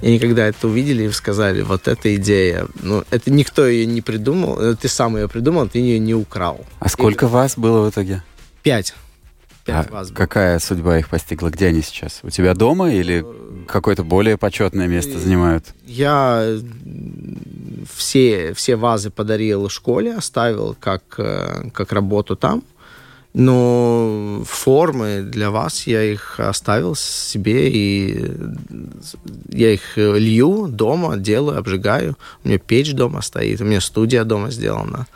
[SPEAKER 2] И они когда это увидели, сказали, вот эта идея, ну, это никто ее не придумал, э, ты сам ее придумал, ты ее не украл.
[SPEAKER 1] А сколько вас было в итоге?
[SPEAKER 2] Пять. Пять
[SPEAKER 1] А
[SPEAKER 2] вас было.
[SPEAKER 1] какая судьба их постигла? Где они сейчас? У тебя дома или какое-то более почетное место занимают?
[SPEAKER 2] Я все, все вазы подарил школе, оставил как, э, как работу там. Но формы для вас я их оставил себе, и э, я их э, лью дома, делаю, обжигаю. У меня печь дома стоит, у меня студия дома сделана.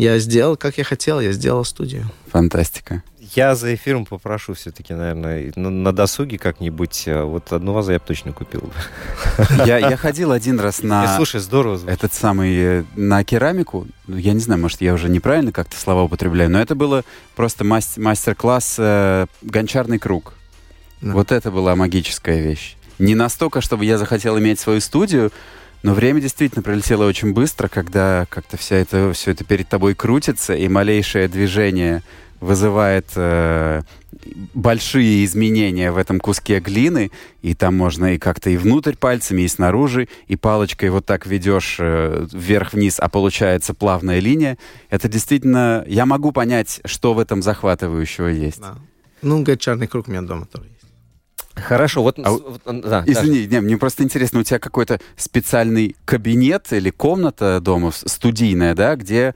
[SPEAKER 2] Я сделал, как я хотел, я сделал студию.
[SPEAKER 1] Фантастика.
[SPEAKER 3] Я за эфиром попрошу все-таки, наверное, на, на досуге как-нибудь. э, Вот одну вазу я бы точно купил. [laughs]
[SPEAKER 1] Я, я ходил один раз
[SPEAKER 3] И,
[SPEAKER 1] на
[SPEAKER 3] Слушай, здорово звучит.
[SPEAKER 1] этот самый, э, на керамику. Ну, Я не знаю, может, я уже неправильно как-то слова употребляю, но это было просто мас- мастер-класс э, «Гончарный круг».
[SPEAKER 2] Да.
[SPEAKER 1] Вот это была магическая вещь. Не настолько, чтобы я захотел иметь свою студию, но время действительно пролетело очень быстро, когда как-то вся это, все это перед тобой крутится, и малейшее движение вызывает э, большие изменения в этом куске глины, и там можно и как-то и внутрь пальцами, и снаружи, и палочкой вот так ведешь э, вверх-вниз, а получается плавная линия. Это действительно... Я могу понять, что в этом захватывающего есть.
[SPEAKER 2] Да. Ну, гончарный круг у меня дома тоже есть.
[SPEAKER 3] Хорошо, вот...
[SPEAKER 1] А
[SPEAKER 3] вот, да.
[SPEAKER 1] Извини, не, мне просто интересно, у тебя какой-то специальный кабинет или комната дома студийная, да, где...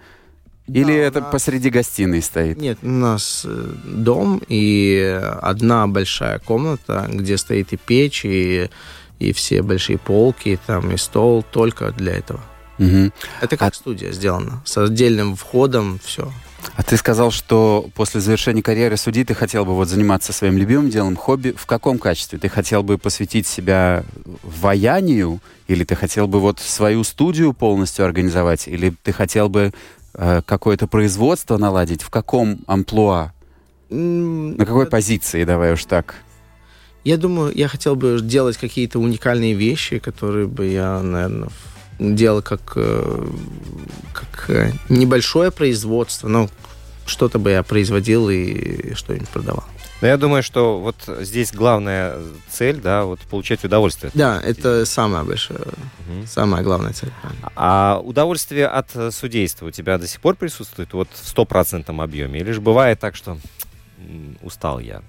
[SPEAKER 1] Или
[SPEAKER 2] Да,
[SPEAKER 1] это
[SPEAKER 2] нас-
[SPEAKER 1] посреди гостиной стоит?
[SPEAKER 2] Нет, у нас э, дом и одна большая комната, где стоит и печь, и, и все большие полки, там и стол только для этого.
[SPEAKER 1] Мгм.
[SPEAKER 2] Это как студия сделана, с отдельным входом, все.
[SPEAKER 1] А ты сказал, что после завершения карьеры судьи ты хотел бы вот заниматься своим любимым делом, хобби. В каком качестве? Ты хотел бы посвятить себя ваянию? Или ты хотел бы вот свою студию полностью организовать? Или ты хотел бы э, какое-то производство наладить? В каком амплуа? На какой позиции, давай уж так?
[SPEAKER 2] Я думаю, я хотел бы делать какие-то уникальные вещи, которые бы я, наверное, делал как, э, как э, небольшое производство, но что-то бы я производил и что-нибудь продавал.
[SPEAKER 3] Но я думаю, что вот здесь главная цель, да, вот получать удовольствие.
[SPEAKER 2] Да, это самая большая,
[SPEAKER 3] Мгм.
[SPEAKER 2] самая главная цель.
[SPEAKER 3] А удовольствие от судейства у тебя до сих пор присутствует вот в стопроцентном объеме? Или же бывает так, что устал я,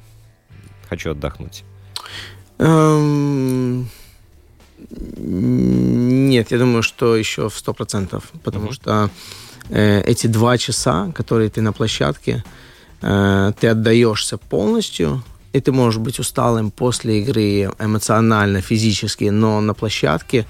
[SPEAKER 3] хочу отдохнуть?
[SPEAKER 2] Эм, Нет, я думаю, что еще в 100%, потому
[SPEAKER 3] Мгм.
[SPEAKER 2] что э, эти два часа, которые ты на площадке, э, ты отдаешься полностью, и ты можешь быть усталым после игры эмоционально, физически, но на площадке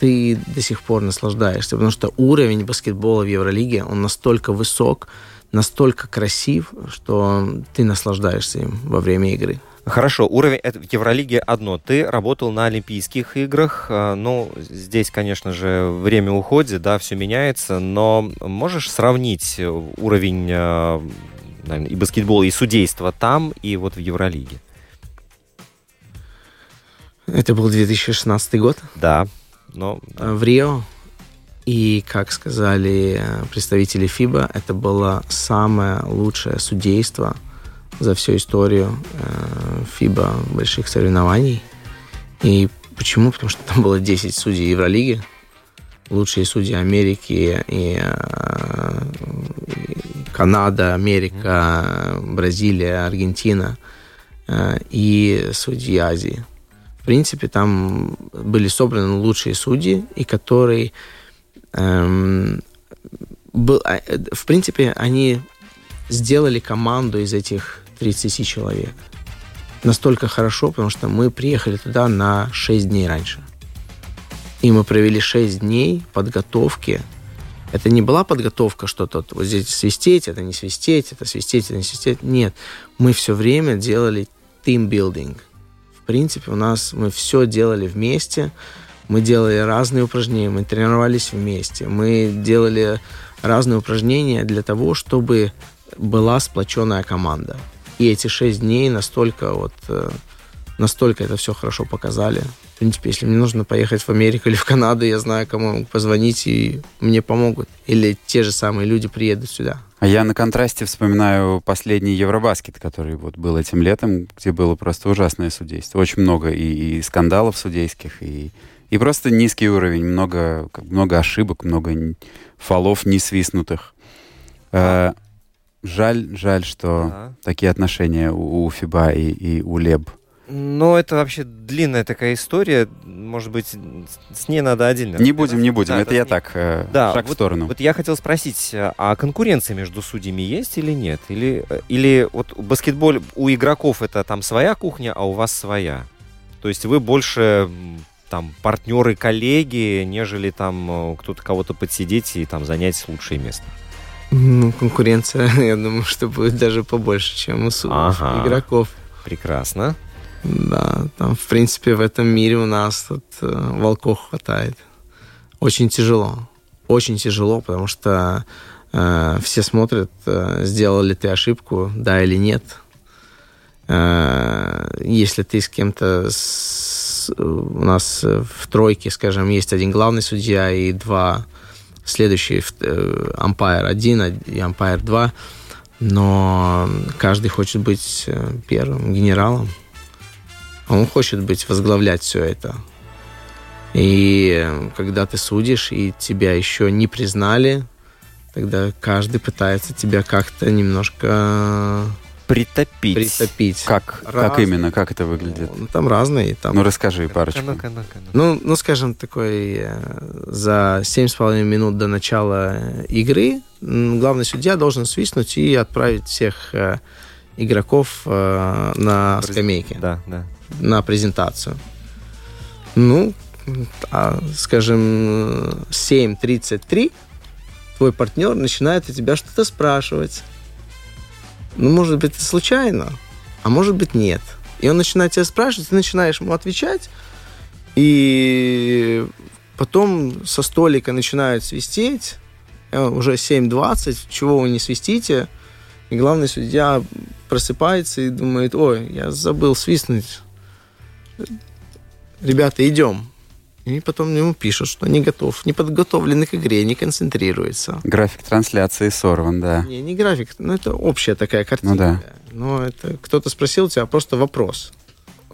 [SPEAKER 2] ты до сих пор наслаждаешься, потому что уровень баскетбола в Евролиге, он настолько высок, настолько красив, что ты наслаждаешься им во время игры.
[SPEAKER 3] Хорошо, уровень в Евролиге одно. Ты работал на Олимпийских играх. э, Ну, здесь, конечно же, время уходит, да, все меняется, но можешь сравнить э, уровень э, наверное, и баскетбола, и судейства там, и вот в Евролиге?
[SPEAKER 2] Это был 2016 год.
[SPEAKER 3] Да, но
[SPEAKER 2] в Рио. И, как сказали представители ФИБА, это было самое лучшее судейство за всю историю э, ФИБА больших соревнований. И почему? Потому что там было 10 судей Евролиги, лучшие судьи Америки и, э, Канада, Америка, Бразилия, Аргентина э, и судьи Азии. В принципе, там были собраны лучшие судьи, и которые эм, был, а, в принципе, они сделали команду из этих 30 человек. Настолько хорошо, потому что мы приехали туда на 6 дней раньше. И мы провели 6 дней подготовки. Это не была подготовка, что тут вот здесь свистеть, это не свистеть, это свистеть, это не свистеть. Нет, мы все время делали тимбилдинг. В принципе, у нас мы все делали вместе. Мы делали разные упражнения, мы тренировались вместе, мы делали разные упражнения для того, чтобы была сплоченная команда. И эти шесть дней настолько вот э, настолько это все хорошо показали. В принципе, если мне нужно поехать в Америку или в Канаду, я знаю, кому позвонить, и мне помогут. Или те же самые люди приедут сюда.
[SPEAKER 1] А я на контрасте вспоминаю последний Евробаскет, который вот был этим летом, где было просто ужасное судейство. Очень много и, и скандалов судейских, и, и просто низкий уровень, много, много ошибок, много фолов не свистнутых. Э, жаль, жаль, что ага. такие отношения у, у ФИБА и, и у ЛЕБ.
[SPEAKER 3] Ну, это вообще длинная такая история. Может быть, с ней надо отдельно.
[SPEAKER 1] Не будем, не будем. Да, это я не... так, э, да, шаг
[SPEAKER 3] вот,
[SPEAKER 1] в сторону.
[SPEAKER 3] Вот я хотел спросить, а конкуренция между судьями есть или нет? Или, э, или вот баскетбол у игроков это там своя кухня, а у вас своя? То есть вы больше там партнеры, коллеги, нежели там э, кто-то кого-то подсидеть и там занять лучшее место?
[SPEAKER 2] Ну, конкуренция, [laughs] я думаю, что будет даже побольше, чем у ага. игроков.
[SPEAKER 3] Прекрасно.
[SPEAKER 2] Да, там, в принципе, в этом мире у нас тут э, волков хватает. Очень тяжело. Очень тяжело, потому что э, все смотрят, э, сделал ли ты ошибку, да или нет. Э, если ты с кем-то... С, у нас в тройке, скажем, есть один главный судья и два следующие, э, ампайр 1 и ампайр 2, но каждый хочет быть э, первым генералом. Он хочет быть, возглавлять все это. И когда ты судишь, и тебя еще не признали, тогда каждый пытается тебя как-то немножко
[SPEAKER 3] притопить.
[SPEAKER 2] Притопить.
[SPEAKER 1] Как, как именно, как это выглядит?
[SPEAKER 2] Ну, там разные. Там...
[SPEAKER 1] Ну, расскажи парочку.
[SPEAKER 3] Ну, ну,
[SPEAKER 2] ну, ну, скажем, такой, э, за 7,5 минут до начала игры главный судья должен свистнуть и отправить всех э, игроков э, на скамейке.
[SPEAKER 3] Да, да
[SPEAKER 2] на презентацию. Ну, а, скажем, 7.33 твой партнер начинает у тебя что-то спрашивать. Ну, может быть, это случайно, а может быть, нет. И он начинает тебя спрашивать, ты начинаешь ему отвечать, и потом со столика начинают свистеть, э, уже 7.20, чего вы не свистите, и главный судья просыпается и думает, ой, я забыл свистнуть ребята, идем. И потом ему пишут, что не готов, не подготовлены к игре, не концентрируется.
[SPEAKER 1] График трансляции сорван, да.
[SPEAKER 2] Не, не график, ну это общая такая картина. Ну да. Но это кто-то спросил тебя просто вопрос.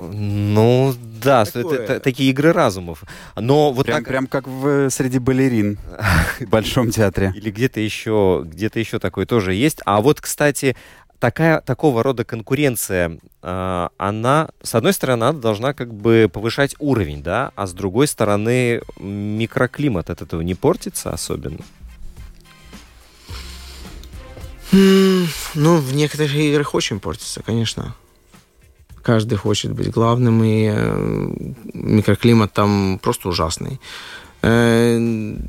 [SPEAKER 3] Ну да, Такое... это, это такие игры разумов. Но вот
[SPEAKER 1] прям,
[SPEAKER 3] так...
[SPEAKER 1] прям как в среди балерин в [laughs] Большом театре.
[SPEAKER 3] Или где-то еще, где-то еще такое тоже есть. А вот, кстати, такая, такого рода конкуренция, э, она, с одной стороны, она должна как бы повышать уровень, да, а с другой стороны, микроклимат от этого не портится особенно?
[SPEAKER 2] Ну, в некоторых играх очень портится, конечно. Каждый хочет быть главным, и э, микроклимат там просто ужасный. Э,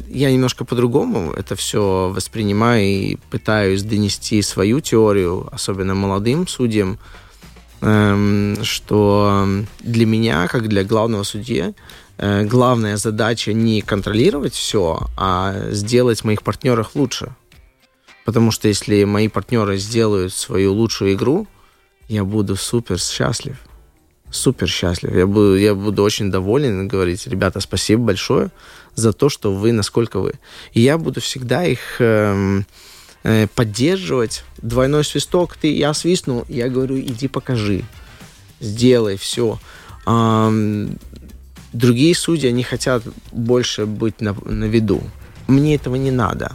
[SPEAKER 2] я немножко по-другому это все воспринимаю и пытаюсь донести свою теорию, особенно молодым судьям, эм, что для меня, как для главного судьи, э, главная задача не контролировать все, а сделать моих партнеров лучше. Потому что если мои партнеры сделают свою лучшую игру, я буду супер счастлив. Супер счастлив. Я буду, я буду очень доволен говорить, ребята, спасибо большое за то, что вы, насколько вы. И я буду всегда их э, э, поддерживать. Двойной свисток, ты, я свистнул, я говорю, иди покажи, сделай все. Э, другие судьи, они хотят больше быть на, на виду. Мне этого не надо.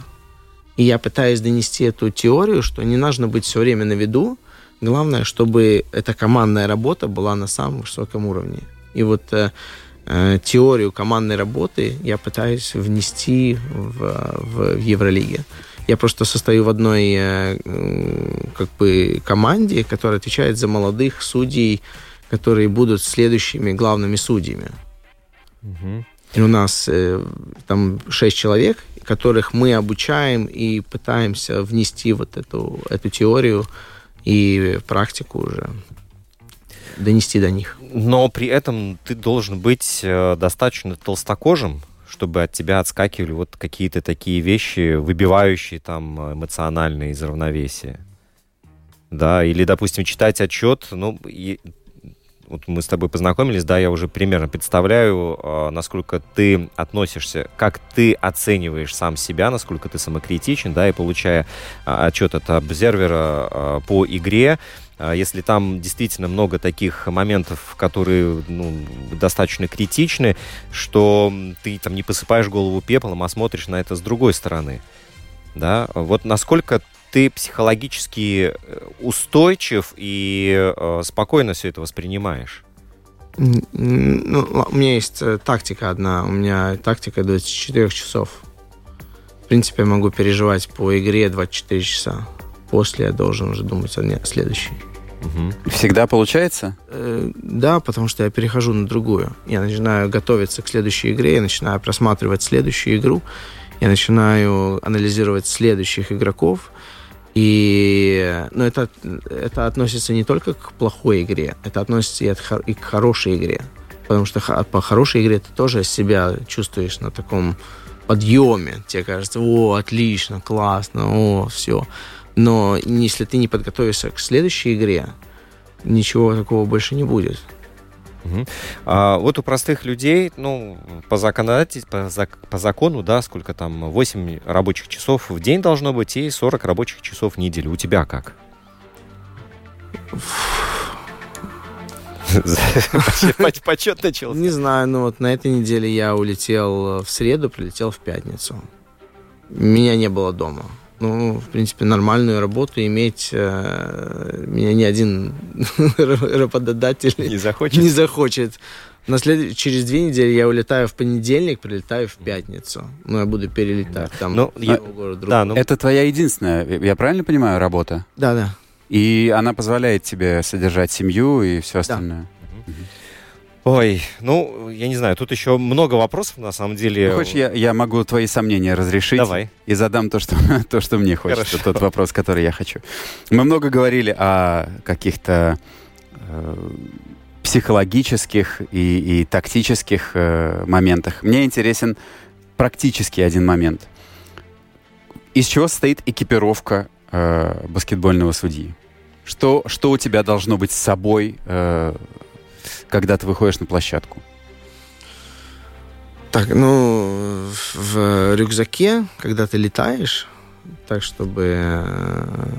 [SPEAKER 2] И я пытаюсь донести эту теорию, что не нужно быть все время на виду. Главное, чтобы эта командная работа была на самом высоком уровне. И вот Э, теорию командной работы я пытаюсь внести в, в, в Евролиге. Я просто состою в одной э, как бы команде, которая отвечает за молодых судей, которые будут следующими главными судьями.
[SPEAKER 3] Угу.
[SPEAKER 2] И у нас э, там шесть человек, которых мы обучаем и пытаемся внести вот эту, эту теорию и практику уже донести до них.
[SPEAKER 3] Но при этом ты должен быть э, достаточно толстокожим, чтобы от тебя отскакивали вот какие-то такие вещи, выбивающие там эмоционально из равновесия. Да, или, допустим, читать отчет, ну, и, вот мы с тобой познакомились, да, я уже примерно представляю, э, насколько ты относишься, как ты оцениваешь сам себя, насколько ты самокритичен, да, и получая э, отчет от обсервера э, по игре, если там действительно много таких моментов, которые ну, достаточно критичны, что ты там не посыпаешь голову пеплом, а смотришь на это с другой стороны. Да? Вот насколько ты психологически э, устойчив и э, спокойно все это воспринимаешь?
[SPEAKER 2] Ну, у меня есть э, тактика одна. У меня тактика 24 часов. В принципе, я могу переживать по игре 24 часа. После я должен уже думать о следующей.
[SPEAKER 1] Угу. Всегда получается?
[SPEAKER 2] Э, да, потому что я перехожу на другую. Я начинаю готовиться к следующей игре, я начинаю просматривать следующую игру, я начинаю анализировать следующих игроков. И, но это, это относится не только к плохой игре, это относится и, от, и к хорошей игре. Потому что по хорошей игре ты тоже себя чувствуешь на таком подъеме. Тебе кажется, о, отлично, классно, о, все. Но если ты не подготовишься к следующей игре, ничего такого больше не будет.
[SPEAKER 3] Угу. А, вот у простых людей, ну, по, законодатель, по, по закону, да, сколько там, 8 рабочих часов в день должно быть и 40 рабочих часов в неделю. У тебя как? [laughs]
[SPEAKER 2] Почет начался. Не знаю, но вот на этой неделе я улетел в среду, прилетел в пятницу. Меня не было дома ну, в принципе, нормальную работу иметь э, меня ни один [laughs] работодатель
[SPEAKER 3] не захочет.
[SPEAKER 2] Не захочет. На след... Через две недели я улетаю в понедельник, прилетаю в пятницу. Ну, я буду перелетать там. Ну,
[SPEAKER 1] я... да, ну... Это твоя единственная, я правильно понимаю, работа?
[SPEAKER 2] Да, да.
[SPEAKER 1] И она позволяет тебе содержать семью и все остальное? Да. Угу.
[SPEAKER 3] Ой, ну, я не знаю, тут еще много вопросов, на самом деле.
[SPEAKER 1] Ну, хочешь, я, я могу твои сомнения разрешить?
[SPEAKER 3] Давай.
[SPEAKER 1] И задам то, что, [laughs] то, что мне хочется, Хорошо. тот вопрос, который я хочу. Мы много говорили о каких-то э, психологических и, и тактических э, моментах. Мне интересен практически один момент. Из чего состоит экипировка э, баскетбольного судьи? Что, что у тебя должно быть с собой э, когда ты выходишь на площадку?
[SPEAKER 2] Так, ну, в рюкзаке, когда ты летаешь, так, чтобы э,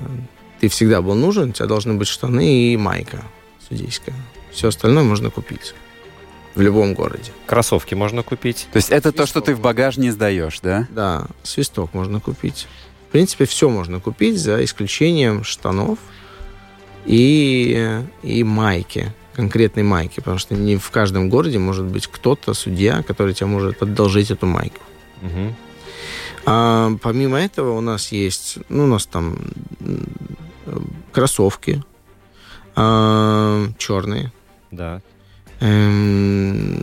[SPEAKER 2] ты всегда был нужен, у тебя должны быть штаны и майка судейская. Все остальное можно купить в любом городе.
[SPEAKER 3] Кроссовки можно купить.
[SPEAKER 1] То есть это свисток. то, что ты в багаж не сдаешь, да?
[SPEAKER 2] Да, свисток можно купить. В принципе, все можно купить, за исключением штанов и, и майки конкретной майки, потому что не в каждом городе может быть кто-то, судья, который тебе может одолжить эту майку. Угу. А, помимо этого у нас есть, ну, у нас там кроссовки а, черные.
[SPEAKER 3] Да.
[SPEAKER 2] Эм,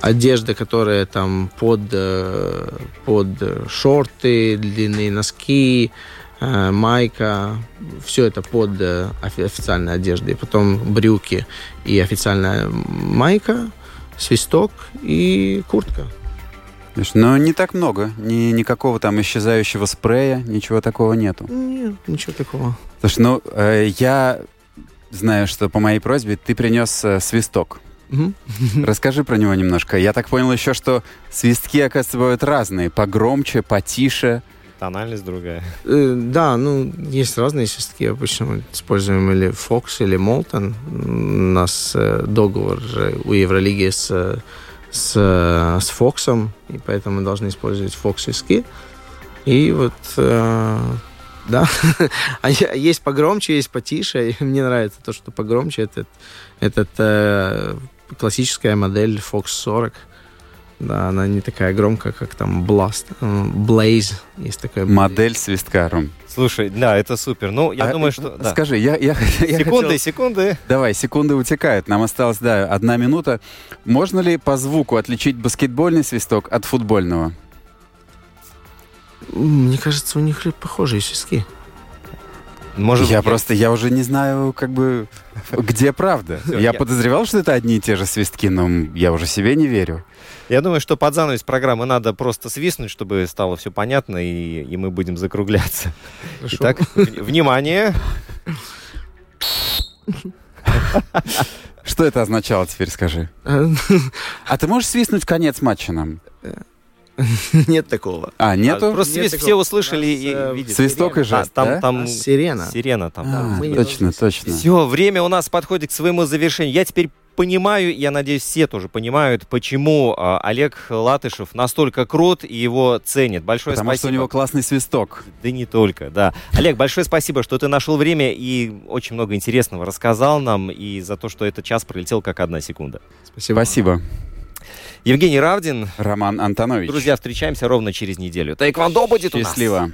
[SPEAKER 2] одежда, которая там под, э, под шорты, длинные носки, Э, майка, все это под э, официальной одеждой. Потом брюки и официальная майка, свисток и куртка.
[SPEAKER 1] Но не так много. Ни, никакого там исчезающего спрея, ничего такого нету.
[SPEAKER 2] Нет, ничего такого.
[SPEAKER 1] Слушай, ну, э, я знаю, что по моей просьбе ты принес э, свисток. Угу. Расскажи про него немножко. Я так понял еще, что свистки, оказывается, бывают разные. Погромче, потише.
[SPEAKER 3] Тональность другая.
[SPEAKER 2] Э, да, ну, есть разные свистки. Обычно мы используем или Fox, или Molten. У нас э, договор у Евролиги с, с, с Fox, и поэтому мы должны использовать Fox свистки. И вот, э, да, [laughs] а есть погромче, есть потише. И мне нравится то, что погромче. Это, это э, классическая модель Fox 40 Да, она не такая громкая, как там Blast. э, Blaze есть такая.
[SPEAKER 1] Модель свистка, Ром.
[SPEAKER 3] Слушай, да, это супер. Ну, я
[SPEAKER 1] А,
[SPEAKER 3] думаю,
[SPEAKER 1] э,
[SPEAKER 3] что... да.
[SPEAKER 1] Скажи, я, я, [laughs] я
[SPEAKER 3] Секунды,
[SPEAKER 1] хотел-
[SPEAKER 3] секунды.
[SPEAKER 1] Давай, секунды утекают. Нам осталось, да, одна минута. Можно ли по звуку отличить баскетбольный свисток от футбольного?
[SPEAKER 2] Мне кажется, у них похожие свистки.
[SPEAKER 3] Может,
[SPEAKER 1] я просто, я уже не знаю, как бы, где правда. [laughs] Я
[SPEAKER 3] я-
[SPEAKER 1] подозревал, что это одни и те же свистки, но я уже себе не верю.
[SPEAKER 3] Я думаю, что под занавес программы надо просто свистнуть, чтобы стало все понятно, и, и мы будем закругляться.
[SPEAKER 2] Хорошо.
[SPEAKER 3] Итак, внимание.
[SPEAKER 1] Что это означало теперь, скажи? [laughs] А ты можешь свистнуть конец матча нам? [laughs]
[SPEAKER 2] Нет такого.
[SPEAKER 1] А,
[SPEAKER 3] А,
[SPEAKER 1] нету?
[SPEAKER 3] Просто
[SPEAKER 2] Нет
[SPEAKER 3] свист
[SPEAKER 2] такого.
[SPEAKER 3] все услышали
[SPEAKER 2] нас,
[SPEAKER 3] и
[SPEAKER 2] э,
[SPEAKER 3] видят.
[SPEAKER 1] Свисток и
[SPEAKER 3] А,
[SPEAKER 1] жест,
[SPEAKER 3] там,
[SPEAKER 1] да?
[SPEAKER 3] там
[SPEAKER 2] Сирена.
[SPEAKER 3] сирена там.
[SPEAKER 1] А, точно, точно.
[SPEAKER 3] Все, время у нас подходит к своему завершению. Я теперь понимаю, я надеюсь, все тоже понимают, почему а, Олег Латышев настолько крут и его ценят. Большое
[SPEAKER 1] Потому что
[SPEAKER 3] спасибо.
[SPEAKER 1] у него классный свисток.
[SPEAKER 3] Да не только, да. Олег, большое спасибо, что ты нашел время и очень много интересного рассказал нам, и за то, что этот час пролетел как одна секунда.
[SPEAKER 2] Спасибо.
[SPEAKER 1] Спасибо.
[SPEAKER 3] Евгений Равдин.
[SPEAKER 1] Роман Антонович.
[SPEAKER 3] Друзья, встречаемся ровно через неделю. Тайквандо будет у нас.
[SPEAKER 1] Счастливо.